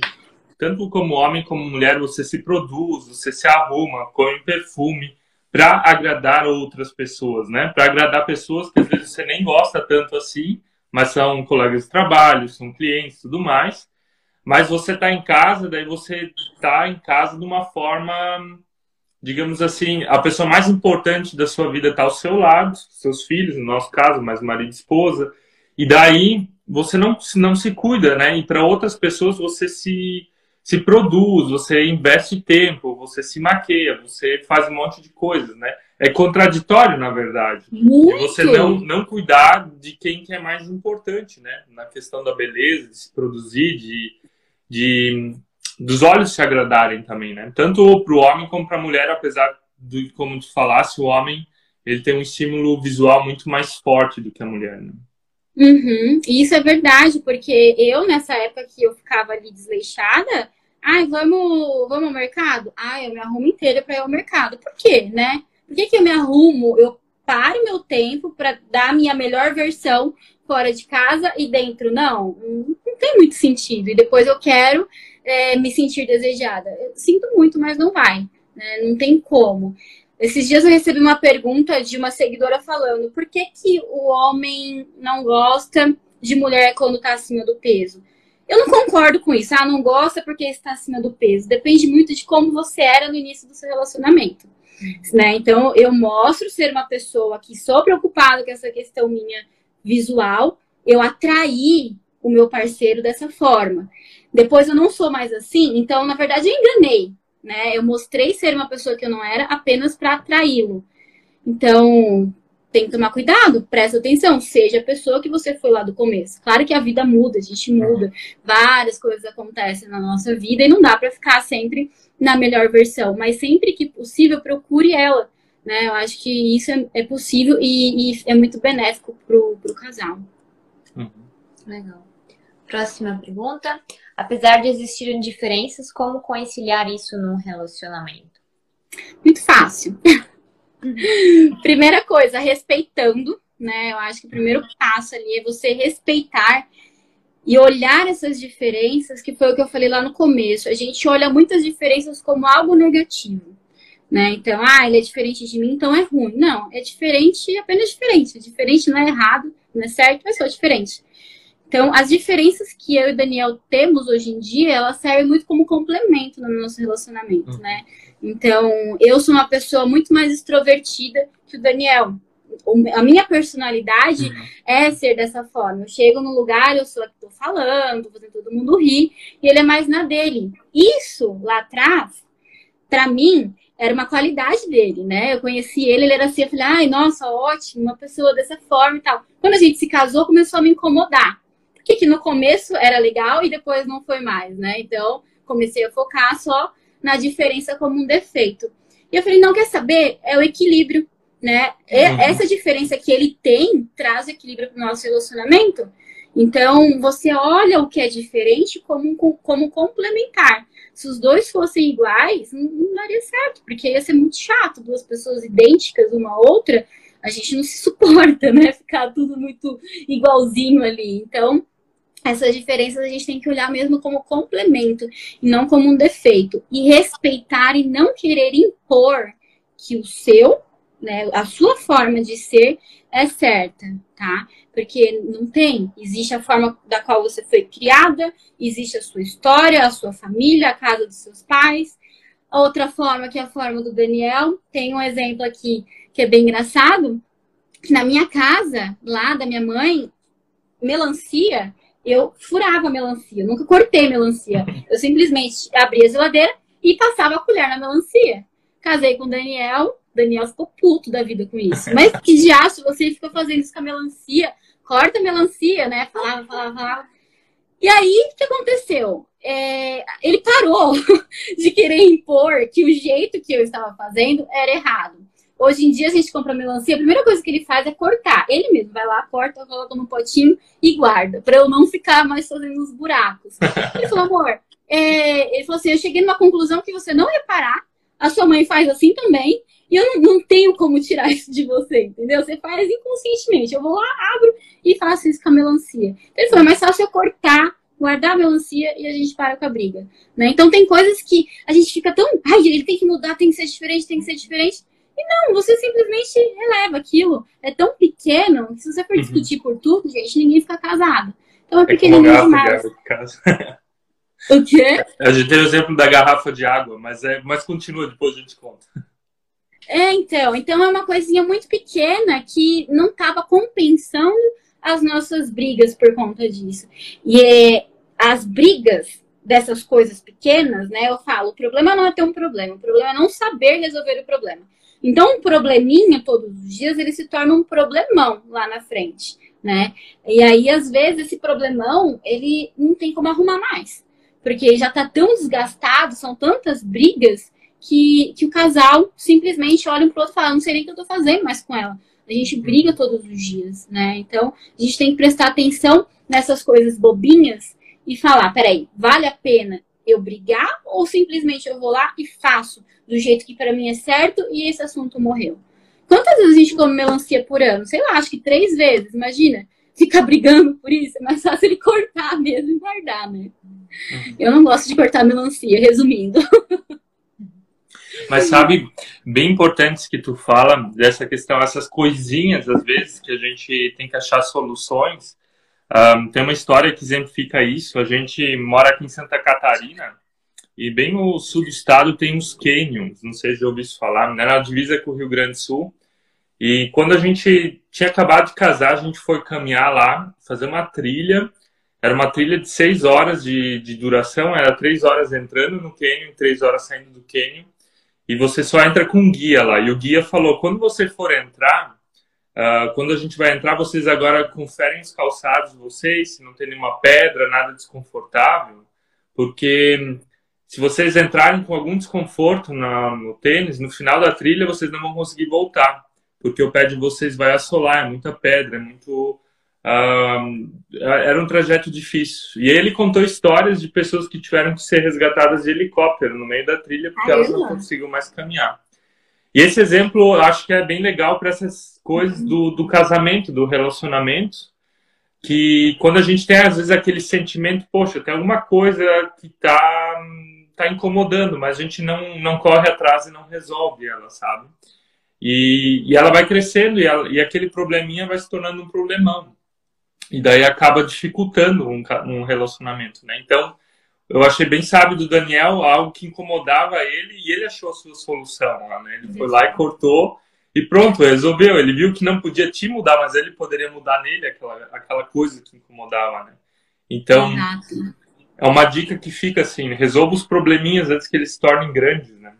tanto como homem como mulher, você se produz, você se arruma, come perfume para agradar outras pessoas, né? Para agradar pessoas que às vezes você nem gosta tanto assim, mas são colegas de trabalho, são clientes, tudo mais. Mas você está em casa, daí você está em casa de uma forma digamos assim, a pessoa mais importante da sua vida está ao seu lado, seus filhos, no nosso caso, mas marido e esposa, e daí você não, não se cuida, né? E para outras pessoas você se, se produz, você investe tempo, você se maqueia, você faz um monte de coisas, né? É contraditório, na verdade. Muito. Você não, não cuidar de quem que é mais importante, né? Na questão da beleza, de se produzir, de, de dos olhos se agradarem também, né? Tanto para o homem como para a mulher, apesar de, como tu falasse, o homem ele tem um estímulo visual muito mais forte do que a mulher, né? Uhum. Isso é verdade, porque eu, nessa época que eu ficava ali desleixada, ai, vamos, vamos ao mercado? Ai, eu me arrumo inteira para ir ao mercado. Por quê, né? Por que, que eu me arrumo? Eu paro meu tempo para dar a minha melhor versão fora de casa e dentro? Não, não tem muito sentido. E depois eu quero é, me sentir desejada. Eu sinto muito, mas não vai. Né? Não tem como. Esses dias eu recebi uma pergunta de uma seguidora falando por que, que o homem não gosta de mulher quando está acima do peso. Eu não concordo com isso. Ah, não gosta porque está acima do peso. Depende muito de como você era no início do seu relacionamento. Né? Então, eu mostro ser uma pessoa que sou preocupada com essa questão minha visual. Eu atraí o meu parceiro dessa forma. Depois eu não sou mais assim, então na verdade eu enganei, né? Eu mostrei ser uma pessoa que eu não era apenas para atraí-lo. Então, tem que tomar cuidado, presta atenção, seja a pessoa que você foi lá do começo. Claro que a vida muda, a gente muda, várias coisas acontecem na nossa vida e não dá para ficar sempre na melhor versão, mas sempre que possível, procure ela. Né? Eu acho que isso é, é possível e, e, é muito benéfico pro, pro casal. Uhum. Legal. Próxima pergunta. Apesar de existirem diferenças, como conciliar isso num relacionamento? Muito fácil. Primeira coisa, respeitando, né? Eu acho que o primeiro passo ali é você respeitar e olhar essas diferenças, que foi o que eu falei lá no começo. A gente olha muitas diferenças como algo negativo. Né? Então, ah, ele é diferente de mim, então é ruim. Não, é diferente, apenas diferente. Diferente não é errado, não é certo, mas só diferente. Então, as diferenças que eu e o Daniel temos hoje em dia, elas servem muito como complemento no nosso relacionamento, uhum. né? Então, eu sou uma pessoa muito mais extrovertida que o Daniel a minha personalidade uhum. é ser dessa forma. Eu chego no lugar, eu sou a que tô falando, fazendo todo mundo rir, e ele é mais na dele. Isso, lá atrás, para mim, era uma qualidade dele, né? Eu conheci ele, ele era assim, eu falei, ai, nossa, ótimo, uma pessoa dessa forma e tal. Quando a gente se casou, começou a me incomodar. Porque que no começo era legal e depois não foi mais, né? Então, comecei a focar só na diferença como um defeito. E eu falei, não quer saber? É o equilíbrio né? Uhum. Essa diferença que ele tem traz equilíbrio para o nosso relacionamento. Então, você olha o que é diferente como, como complementar. Se os dois fossem iguais, não, não daria certo, porque ia ser muito chato, duas pessoas idênticas uma à outra, a gente não se suporta, né? Ficar tudo muito igualzinho ali. Então, essas diferenças a gente tem que olhar mesmo como complemento e não como um defeito. E respeitar e não querer impor que o seu né? A sua forma de ser é certa, tá? Porque não tem. Existe a forma da qual você foi criada, existe a sua história, a sua família, a casa dos seus pais. Outra forma, que é a forma do Daniel, tem um exemplo aqui que é bem engraçado. Na minha casa, lá da minha mãe, melancia, eu furava melancia, eu nunca cortei melancia. Eu simplesmente abria a geladeira e passava a colher na melancia. Casei com o Daniel, Daniel ficou puto da vida com isso. Mas que diacho, você ficou fazendo isso com a melancia? Corta a melancia, né? Falava, falava, falava. E aí, o que aconteceu? É, ele parou de querer impor que o jeito que eu estava fazendo era errado. Hoje em dia, a gente compra melancia, a primeira coisa que ele faz é cortar. Ele mesmo vai lá, corta, coloca no potinho e guarda, para eu não ficar mais fazendo os buracos. Ele falou, amor, é... ele falou assim: eu cheguei numa conclusão que você não reparar, a sua mãe faz assim também, e eu não, não, tenho como tirar isso de você, entendeu? Você faz inconscientemente. Eu vou lá, abro e faço isso com a melancia. Então, ele falou, é mais fácil eu cortar, guardar a melancia e a gente para com a briga. Né? Então tem coisas que a gente fica tão. Ai, ele tem que mudar, tem que ser diferente, tem que ser diferente. E não, você simplesmente releva aquilo. É tão pequeno que se você for uhum. discutir por tudo, gente, ninguém fica casado. Então é pequenininho é demais. o quê? A gente tem o exemplo da garrafa de água, mas, é, mas continua, depois a gente conta. É, então. Então é uma coisinha muito pequena que não estava compensando as nossas brigas por conta disso. E é, as brigas dessas coisas pequenas, né? Eu falo, o problema não é ter um problema, o problema é não saber resolver o problema. Então, um probleminha todos os dias, ele se torna um problemão lá na frente, né? E aí, às vezes, esse problemão, ele não tem como arrumar mais. Porque já tá tão desgastado, são tantas brigas, que, que o casal simplesmente olha um pro outro e fala, não sei nem o que eu tô fazendo mais com ela. A gente briga todos os dias, né? Então, a gente tem que prestar atenção nessas coisas bobinhas e falar, peraí, vale a pena eu brigar ou simplesmente eu vou lá e faço do jeito que para mim é certo e esse assunto morreu? Quantas vezes a gente come melancia por ano? Sei lá, acho que três vezes, imagina. Ficar brigando por isso, é mais fácil ele cortar mesmo e guardar, né? Uhum. Eu não gosto de cortar melancia, resumindo. Mas sabe, bem importante que tu fala dessa questão, essas coisinhas, às vezes, que a gente tem que achar soluções. Um, tem uma história que exemplifica isso. A gente mora aqui em Santa Catarina e bem no sul do estado tem uns canyons, não sei se já ouviu falar, né? na divisa com o Rio Grande do Sul. E quando a gente tinha acabado de casar, a gente foi caminhar lá, fazer uma trilha. Era uma trilha de seis horas de, de duração, era três horas entrando no canyon, três horas saindo do canyon e você só entra com um guia lá. E o guia falou: quando você for entrar, uh, quando a gente vai entrar, vocês agora conferem os calçados de vocês, se não tem nenhuma pedra, nada desconfortável, porque se vocês entrarem com algum desconforto na, no tênis, no final da trilha vocês não vão conseguir voltar, porque o pé de vocês vai assolar, é muita pedra, é muito era um trajeto difícil. E ele contou histórias de pessoas que tiveram que ser resgatadas de helicóptero no meio da trilha porque elas não conseguiam mais caminhar. E esse exemplo eu acho que é bem legal para essas coisas do, do casamento, do relacionamento. que quando a gente tem, às vezes, aquele sentimento, poxa, tem alguma coisa que está tá incomodando, mas a gente não, não corre atrás e não resolve ela, sabe? E, e ela vai crescendo e, ela, e aquele probleminha vai se tornando um problemão. E daí acaba dificultando um, um relacionamento, né? Então, eu achei bem sábio do Daniel, algo que incomodava ele e ele achou a sua solução lá, né? Ele foi lá e cortou e pronto, resolveu. Ele viu que não podia te mudar, mas ele poderia mudar nele aquela, aquela coisa que incomodava, né? Então, Exato. é uma dica que fica assim, resolva os probleminhas antes que eles se tornem grandes, né?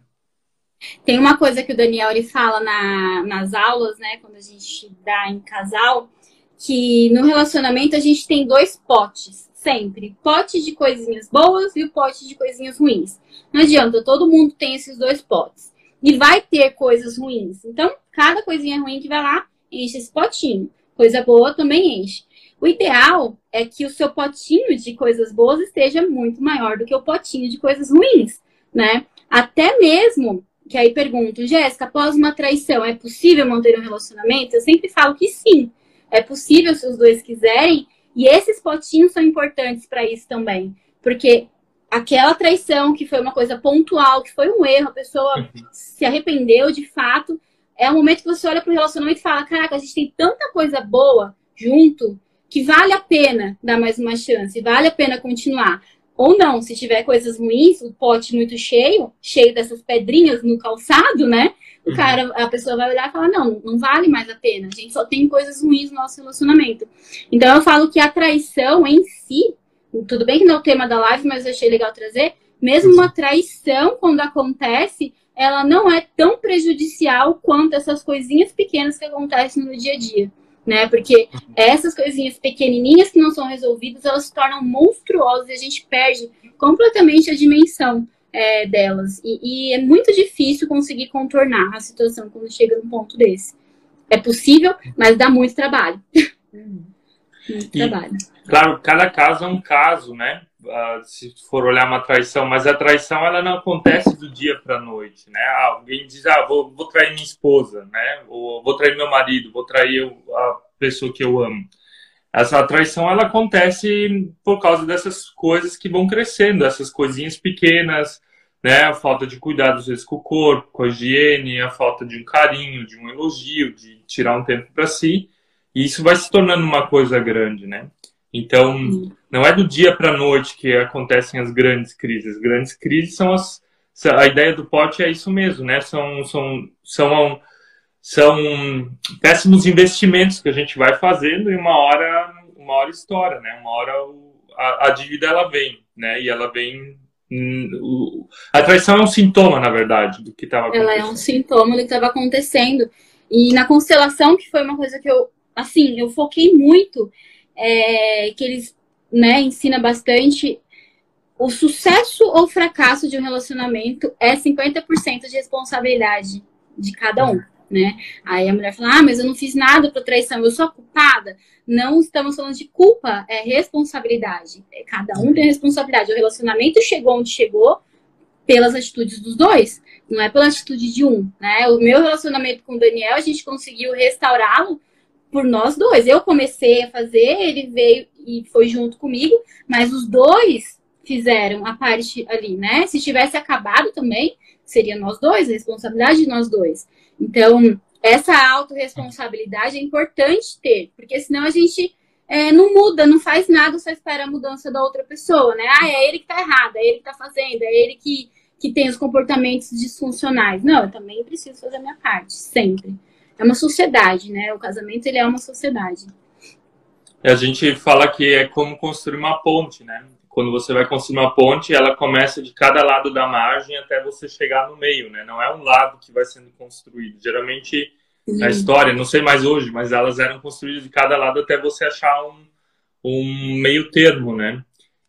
Tem uma coisa que o Daniel ele fala na, nas aulas, né, quando a gente dá em casal, que no relacionamento a gente tem dois potes, sempre. Pote de coisinhas boas e o pote de coisinhas ruins. Não adianta, todo mundo tem esses dois potes. E vai ter coisas ruins. Então, cada coisinha ruim que vai lá, enche esse potinho. Coisa boa também enche. O ideal é que o seu potinho de coisas boas esteja muito maior do que o potinho de coisas ruins, né? Até mesmo que aí pergunto, Jéssica, após uma traição, é possível manter um relacionamento? Eu sempre falo que sim. É possível se os dois quiserem. E esses potinhos são importantes para isso também. Porque aquela traição que foi uma coisa pontual, que foi um erro, a pessoa se arrependeu de fato, é o momento que você olha para o relacionamento e fala: caraca, a gente tem tanta coisa boa junto que vale a pena dar mais uma chance, vale a pena continuar. Ou não, se tiver coisas ruins, o pote muito cheio, cheio dessas pedrinhas no calçado, né? O cara, a pessoa vai olhar e falar: não, não vale mais a pena. A gente só tem coisas ruins no nosso relacionamento. Então eu falo que a traição em si, tudo bem que não é o tema da live, mas eu achei legal trazer. Mesmo uma traição, quando acontece, ela não é tão prejudicial quanto essas coisinhas pequenas que acontecem no dia a dia né? Porque essas coisinhas pequenininhas que não são resolvidas, elas se tornam monstruosas e a gente perde completamente a dimensão é, delas. E, e, é muito difícil conseguir contornar a situação quando chega num ponto desse. É possível, mas dá muito trabalho. muito e, trabalho. Claro, cada caso é um caso, né? Uh, se for olhar uma traição, mas a traição ela não acontece do dia para noite, né? Ah, alguém diz, ah, vou, vou trair minha esposa, né? Ou vou trair meu marido, vou trair a pessoa que eu amo. Essa traição ela acontece por causa dessas coisas que vão crescendo, essas coisinhas pequenas, né? A falta de cuidado às vezes com o corpo, com a higiene, a falta de um carinho, de um elogio, de tirar um tempo para si. E isso vai se tornando uma coisa grande, né? Então, não é do dia para a noite que acontecem as grandes crises. As grandes crises são as. A ideia do pote é isso mesmo, né? São, são, são, são péssimos investimentos que a gente vai fazendo e uma hora, uma hora estoura, né? Uma hora a, a dívida ela vem, né? E ela vem hum, a traição é um sintoma, na verdade, do que estava acontecendo. Ela é um sintoma do que estava acontecendo. E na constelação, que foi uma coisa que eu, assim, eu foquei muito, é, que eles né, ensina bastante. O sucesso ou fracasso de um relacionamento é 50% de responsabilidade de cada um, né? Aí a mulher fala: "Ah, mas eu não fiz nada para traição, eu sou a culpada". Não estamos falando de culpa, é responsabilidade. É, cada um tem responsabilidade. O relacionamento chegou onde chegou pelas atitudes dos dois, não é pela atitude de um, né? O meu relacionamento com o Daniel, a gente conseguiu restaurá-lo por nós dois. Eu comecei a fazer, ele veio e foi junto comigo, mas os dois fizeram a parte ali, né? Se tivesse acabado também, seria nós dois, a responsabilidade de nós dois. Então, essa autorresponsabilidade é importante ter, porque senão a gente é, não muda, não faz nada, só espera a mudança da outra pessoa, né? Ah, é ele que tá errado, é ele que tá fazendo, é ele que, que tem os comportamentos disfuncionais. Não, eu também preciso fazer a minha parte, sempre é uma sociedade, né? O casamento ele é uma sociedade. A gente fala que é como construir uma ponte, né? Quando você vai construir uma ponte, ela começa de cada lado da margem até você chegar no meio, né? Não é um lado que vai sendo construído. Geralmente na história, não sei mais hoje, mas elas eram construídas de cada lado até você achar um, um meio termo, né?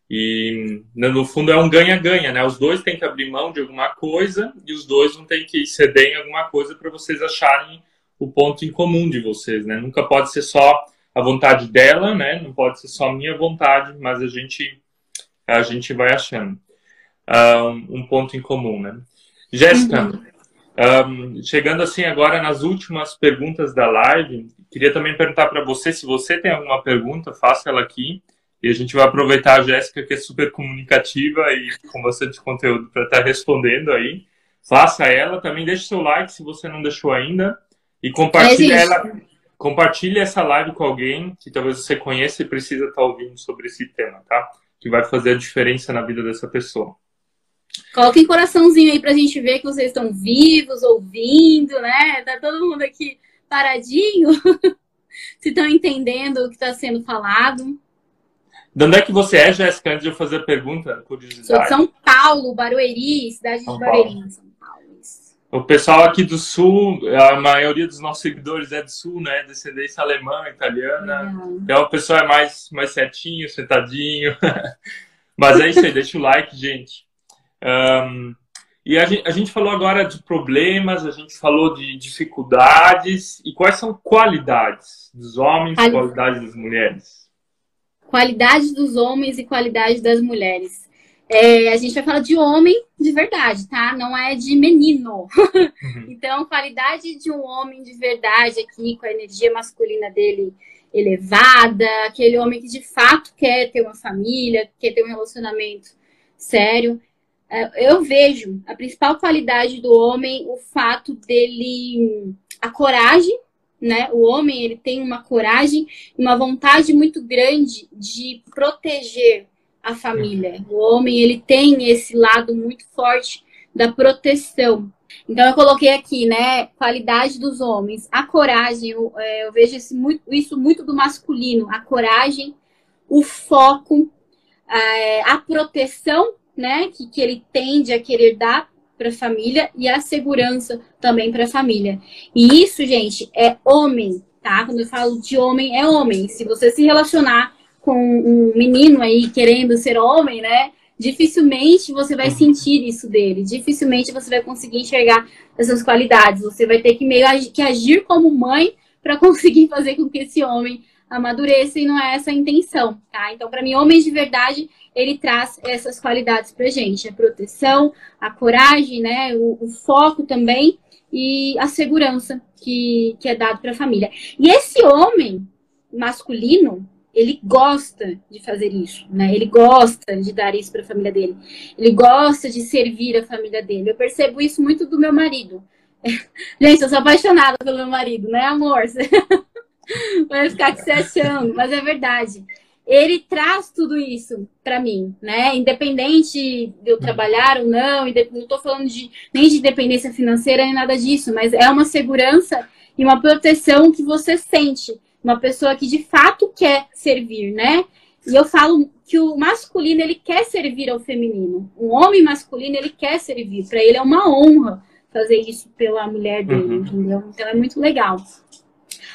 E no fundo é um ganha-ganha, né? Os dois têm que abrir mão de alguma coisa e os dois vão ter que ceder em alguma coisa para vocês acharem o ponto em comum de vocês, né? Nunca pode ser só a vontade dela, né? Não pode ser só a minha vontade, mas a gente a gente vai achando uh, um ponto em comum, né? Jéssica, uhum. Um, chegando assim agora nas últimas perguntas da live, queria também perguntar para você se você tem alguma pergunta, faça ela aqui. E a gente vai aproveitar a Jéssica, que é super comunicativa e com bastante conteúdo para estar tá respondendo aí. Faça ela, também deixe seu like se você não deixou ainda. E compartilhe é, ela. Compartilhe essa live com alguém que talvez você conheça e precisa estar tá ouvindo sobre esse tema, tá? Que vai fazer a diferença na vida dessa pessoa. Coloquem coraçãozinho aí pra gente ver que vocês estão vivos, ouvindo, né? Tá todo mundo aqui paradinho. se estão entendendo o que está sendo falado. De onde é que você é, Jéssica? Antes de eu fazer a pergunta, curiosidade. Sou de São Paulo, Barueri, cidade São de Barueri, Paulo. O pessoal aqui do Sul, a maioria dos nossos seguidores é do Sul, né? Descendência alemã, italiana. Então o pessoal é mais, mais certinho, sentadinho. Mas é isso aí, deixa o like, gente. Um, e a gente, a gente falou agora de problemas, a gente falou de dificuldades. E quais são qualidades dos homens, qualidades das mulheres? qualidade dos homens e qualidade das mulheres. É, a gente vai falar de homem de verdade, tá? Não é de menino. Uhum. então, qualidade de um homem de verdade aqui, com a energia masculina dele elevada, aquele homem que de fato quer ter uma família, quer ter um relacionamento sério. É, eu vejo a principal qualidade do homem o fato dele, a coragem né? O homem ele tem uma coragem, uma vontade muito grande de proteger a família. O homem ele tem esse lado muito forte da proteção. Então eu coloquei aqui, né? Qualidade dos homens, a coragem. Eu, é, eu vejo esse, muito, isso muito do masculino, a coragem, o foco, a, é, a proteção, né? Que, que ele tende a querer dar para a família e a segurança também para a família. E isso, gente, é homem, tá? Quando eu falo de homem, é homem. Se você se relacionar com um menino aí querendo ser homem, né? Dificilmente você vai sentir isso dele. Dificilmente você vai conseguir enxergar essas qualidades. Você vai ter que meio que agir como mãe para conseguir fazer com que esse homem amadureça e não é essa a intenção, tá? Então, para mim, homens de verdade ele traz essas qualidades para gente, a proteção, a coragem, né, o, o foco também e a segurança que, que é dado para a família. E esse homem masculino, ele gosta de fazer isso, né? Ele gosta de dar isso para a família dele. Ele gosta de servir a família dele. Eu percebo isso muito do meu marido. Gente, eu sou apaixonada pelo meu marido, né, amor? Vai ficar se achando, mas é verdade ele traz tudo isso para mim, né? Independente de eu trabalhar ou não, não estou falando de, nem de independência financeira nem nada disso, mas é uma segurança e uma proteção que você sente, uma pessoa que de fato quer servir, né? E eu falo que o masculino ele quer servir ao feminino, um homem masculino ele quer servir, para ele é uma honra fazer isso pela mulher dele, uhum. entendeu? Então é muito legal.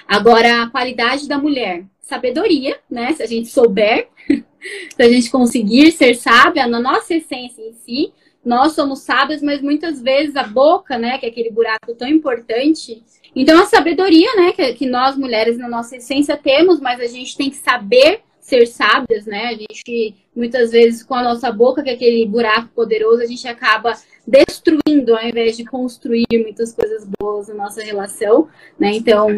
Agora a qualidade da mulher, sabedoria, né? Se a gente souber, se a gente conseguir ser sábia na nossa essência em si, nós somos sábios, mas muitas vezes a boca, né, que é aquele buraco tão importante. Então a sabedoria, né, que, que nós mulheres na nossa essência temos, mas a gente tem que saber ser sábias, né? A gente muitas vezes com a nossa boca, que é aquele buraco poderoso, a gente acaba destruindo ao invés de construir muitas coisas boas na nossa relação, né? Então,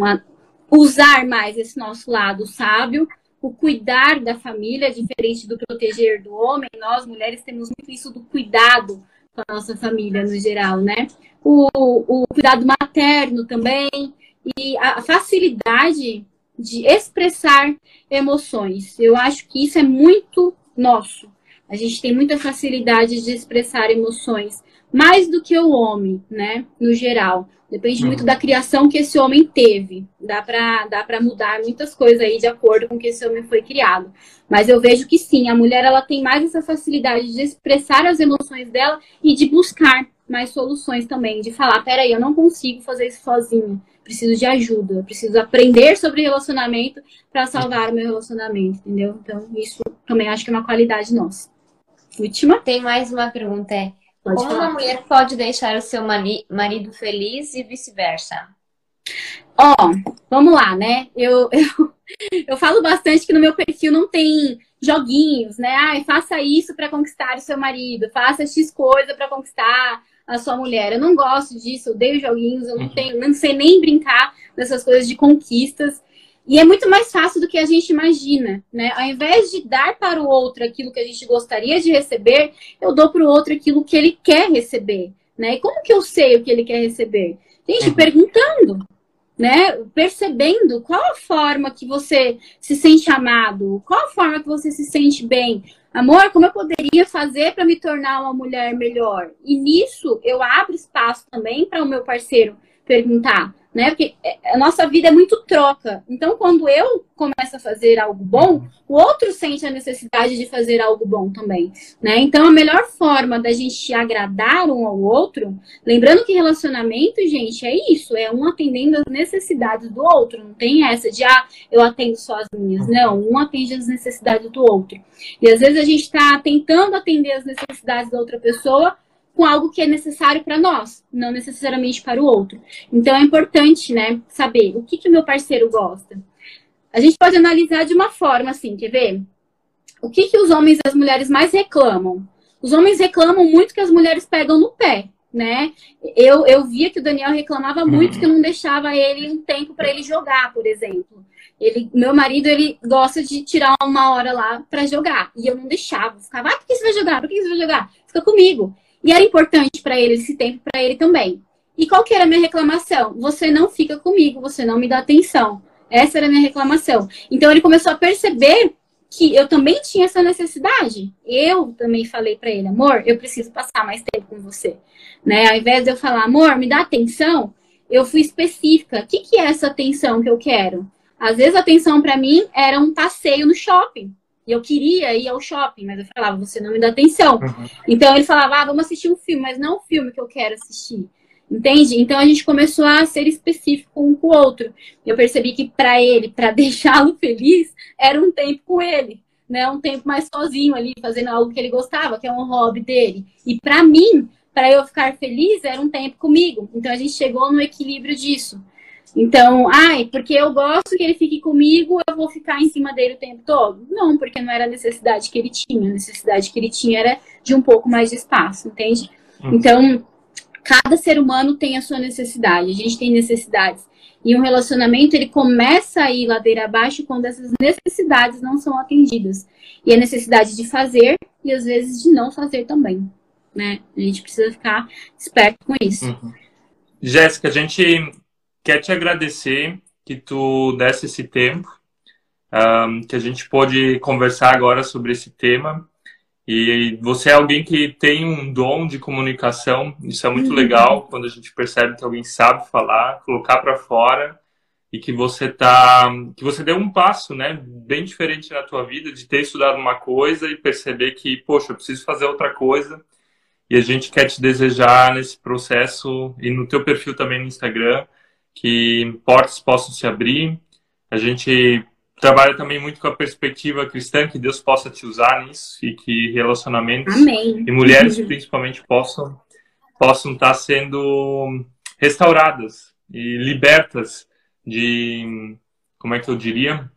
usar mais esse nosso lado sábio, o cuidar da família, diferente do proteger do homem, nós mulheres temos muito isso do cuidado com a nossa família no geral, né? O, o cuidado materno também e a facilidade de expressar emoções. Eu acho que isso é muito nosso. A gente tem muita facilidade de expressar emoções, mais do que o homem, né? No geral. Depende muito uhum. da criação que esse homem teve. Dá para dá pra mudar muitas coisas aí de acordo com que esse homem foi criado. Mas eu vejo que sim, a mulher ela tem mais essa facilidade de expressar as emoções dela e de buscar mais soluções também. De falar, peraí, eu não consigo fazer isso sozinha. Preciso de ajuda. Eu preciso aprender sobre relacionamento para salvar o meu relacionamento, entendeu? Então, isso também acho que é uma qualidade nossa. Última. Tem mais uma pergunta, é Pode Como falar. uma mulher pode deixar o seu marido feliz e vice-versa? Ó, oh, vamos lá, né? Eu, eu, eu falo bastante que no meu perfil não tem joguinhos, né? Ai, faça isso para conquistar o seu marido, faça X coisa para conquistar a sua mulher. Eu não gosto disso, eu odeio joguinhos, eu não, uhum. tenho, não sei nem brincar nessas coisas de conquistas. E é muito mais fácil do que a gente imagina, né? Ao invés de dar para o outro aquilo que a gente gostaria de receber, eu dou para o outro aquilo que ele quer receber, né? E como que eu sei o que ele quer receber? Gente, uhum. perguntando, né? Percebendo qual a forma que você se sente amado, qual a forma que você se sente bem. Amor, como eu poderia fazer para me tornar uma mulher melhor? E nisso eu abro espaço também para o meu parceiro perguntar né? Porque é, a nossa vida é muito troca. Então, quando eu começo a fazer algo bom, o outro sente a necessidade de fazer algo bom também, né? Então, a melhor forma da gente agradar um ao outro, lembrando que relacionamento, gente, é isso, é um atendendo as necessidades do outro. Não tem essa de ah, eu atendo só as minhas. Não, um atende as necessidades do outro. E às vezes a gente está tentando atender as necessidades da outra pessoa com algo que é necessário para nós, não necessariamente para o outro. Então é importante, né, saber o que que o meu parceiro gosta. A gente pode analisar de uma forma assim, quer ver? O que que os homens e as mulheres mais reclamam? Os homens reclamam muito que as mulheres pegam no pé, né? Eu, eu via que o Daniel reclamava muito que eu não deixava ele um tempo para ele jogar, por exemplo. Ele, meu marido, ele gosta de tirar uma hora lá para jogar. E eu não deixava. ficava, ah, por que você vai jogar? Por que você vai jogar? Fica comigo. E era importante para ele esse tempo para ele também. E qual que era a minha reclamação? Você não fica comigo, você não me dá atenção. Essa era a minha reclamação. Então ele começou a perceber que eu também tinha essa necessidade. Eu também falei para ele, amor, eu preciso passar mais tempo com você, né? Ao invés de eu falar, amor, me dá atenção, eu fui específica. O que, que é essa atenção que eu quero? Às vezes a atenção para mim era um passeio no shopping. E eu queria ir ao shopping, mas eu falava, você não me dá atenção. Uhum. Então ele falava, ah, vamos assistir um filme, mas não o filme que eu quero assistir. Entende? Então a gente começou a ser específico um com o outro. Eu percebi que para ele, para deixá-lo feliz, era um tempo com ele, né? Um tempo mais sozinho ali, fazendo algo que ele gostava, que é um hobby dele. E para mim, para eu ficar feliz, era um tempo comigo. Então a gente chegou no equilíbrio disso. Então, ai, porque eu gosto que ele fique comigo, eu vou ficar em cima dele o tempo todo? Não, porque não era a necessidade que ele tinha. A necessidade que ele tinha era de um pouco mais de espaço, entende? Uhum. Então, cada ser humano tem a sua necessidade. A gente tem necessidades. E um relacionamento, ele começa a ir ladeira abaixo quando essas necessidades não são atendidas. E a necessidade de fazer e às vezes de não fazer também, né? A gente precisa ficar esperto com isso. Uhum. Jéssica, a gente quer te agradecer que tu desse esse tempo, um, que a gente pôde conversar agora sobre esse tema. E você é alguém que tem um dom de comunicação, isso é muito uhum. legal quando a gente percebe que alguém sabe falar, colocar para fora e que você tá, que você deu um passo, né, bem diferente na tua vida de ter estudado uma coisa e perceber que, poxa, eu preciso fazer outra coisa. E a gente quer te desejar nesse processo e no teu perfil também no Instagram que portas possam se abrir. A gente trabalha também muito com a perspectiva cristã, que Deus possa te usar nisso e que relacionamentos Amém. e mulheres principalmente possam possam estar sendo restauradas e libertas de como é que eu diria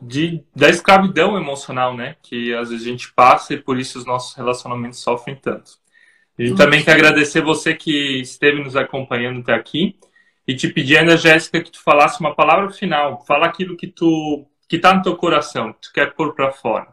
de, da escravidão emocional, né? Que às vezes a gente passa e por isso os nossos relacionamentos sofrem tanto. A gente também quer agradecer você que esteve nos acompanhando até aqui e te pedir ainda, Jéssica, que tu falasse uma palavra final. Fala aquilo que tu que tá no teu coração, que tu quer pôr para fora.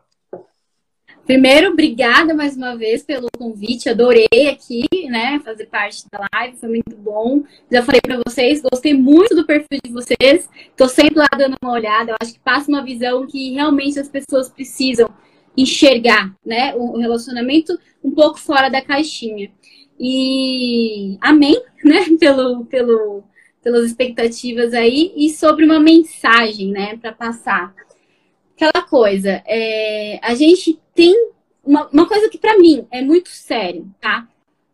Primeiro, obrigada mais uma vez pelo convite. Adorei aqui, né, fazer parte da live, foi muito bom. Já falei para vocês, gostei muito do perfil de vocês. Tô sempre lá dando uma olhada. Eu acho que passa uma visão que realmente as pessoas precisam enxergar, né, o relacionamento um pouco fora da caixinha. E amém, né, pelo pelo pelas expectativas aí e sobre uma mensagem, né, para passar. Aquela coisa, é, a gente tem uma, uma coisa que para mim é muito sério, tá?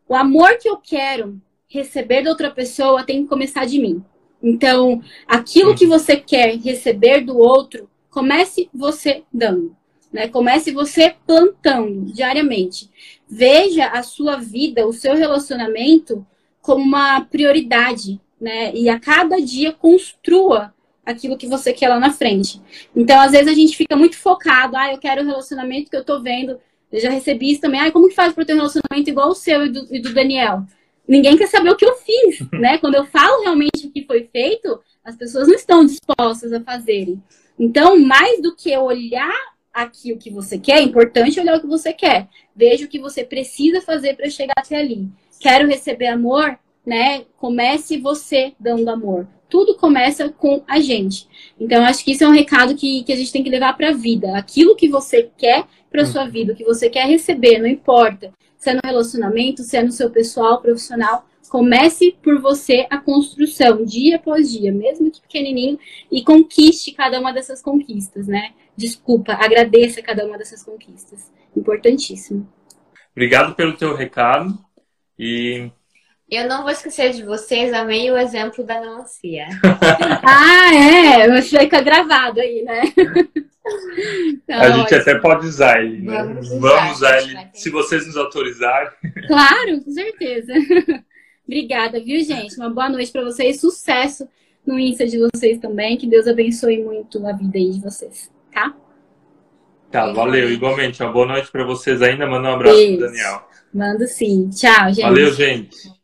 O amor que eu quero receber da outra pessoa tem que começar de mim. Então, aquilo que você quer receber do outro, comece você dando, né? Comece você plantando diariamente. Veja a sua vida, o seu relacionamento como uma prioridade, né? E a cada dia construa aquilo que você quer lá na frente. Então, às vezes a gente fica muito focado, ah, eu quero o relacionamento que eu tô vendo Eu já recebi isso também. Ah, como que faz para ter um relacionamento igual o seu e do, e do Daniel? Ninguém quer saber o que eu fiz, né? Quando eu falo realmente o que foi feito, as pessoas não estão dispostas a fazerem. Então, mais do que olhar aqui o que você quer, é importante olhar o que você quer. Veja o que você precisa fazer para chegar até ali. Quero receber amor, né? Comece você dando amor. Tudo começa com a gente. Então, acho que isso é um recado que, que a gente tem que levar para a vida. Aquilo que você quer para sua uhum. vida, o que você quer receber, não importa se é no relacionamento, se é no seu pessoal, profissional, comece por você a construção, dia após dia, mesmo que pequenininho, e conquiste cada uma dessas conquistas, né? Desculpa, agradeça cada uma dessas conquistas. Importantíssimo. Obrigado pelo teu recado e eu não vou esquecer de vocês, amei o exemplo da melancia. ah, é, fica gravado aí, né? Então, a gente até pode usar ele, né? Vamos usar, Vamos usar ele, se vocês nos autorizarem. Claro, com certeza. Obrigada, viu, gente? Uma boa noite para vocês, sucesso no Insta de vocês também, que Deus abençoe muito a vida aí de vocês, tá? Tá, valeu, igualmente. Uma boa noite para vocês ainda. Manda um abraço Isso. pro Daniel. Mando sim. Tchau, gente. Valeu, gente.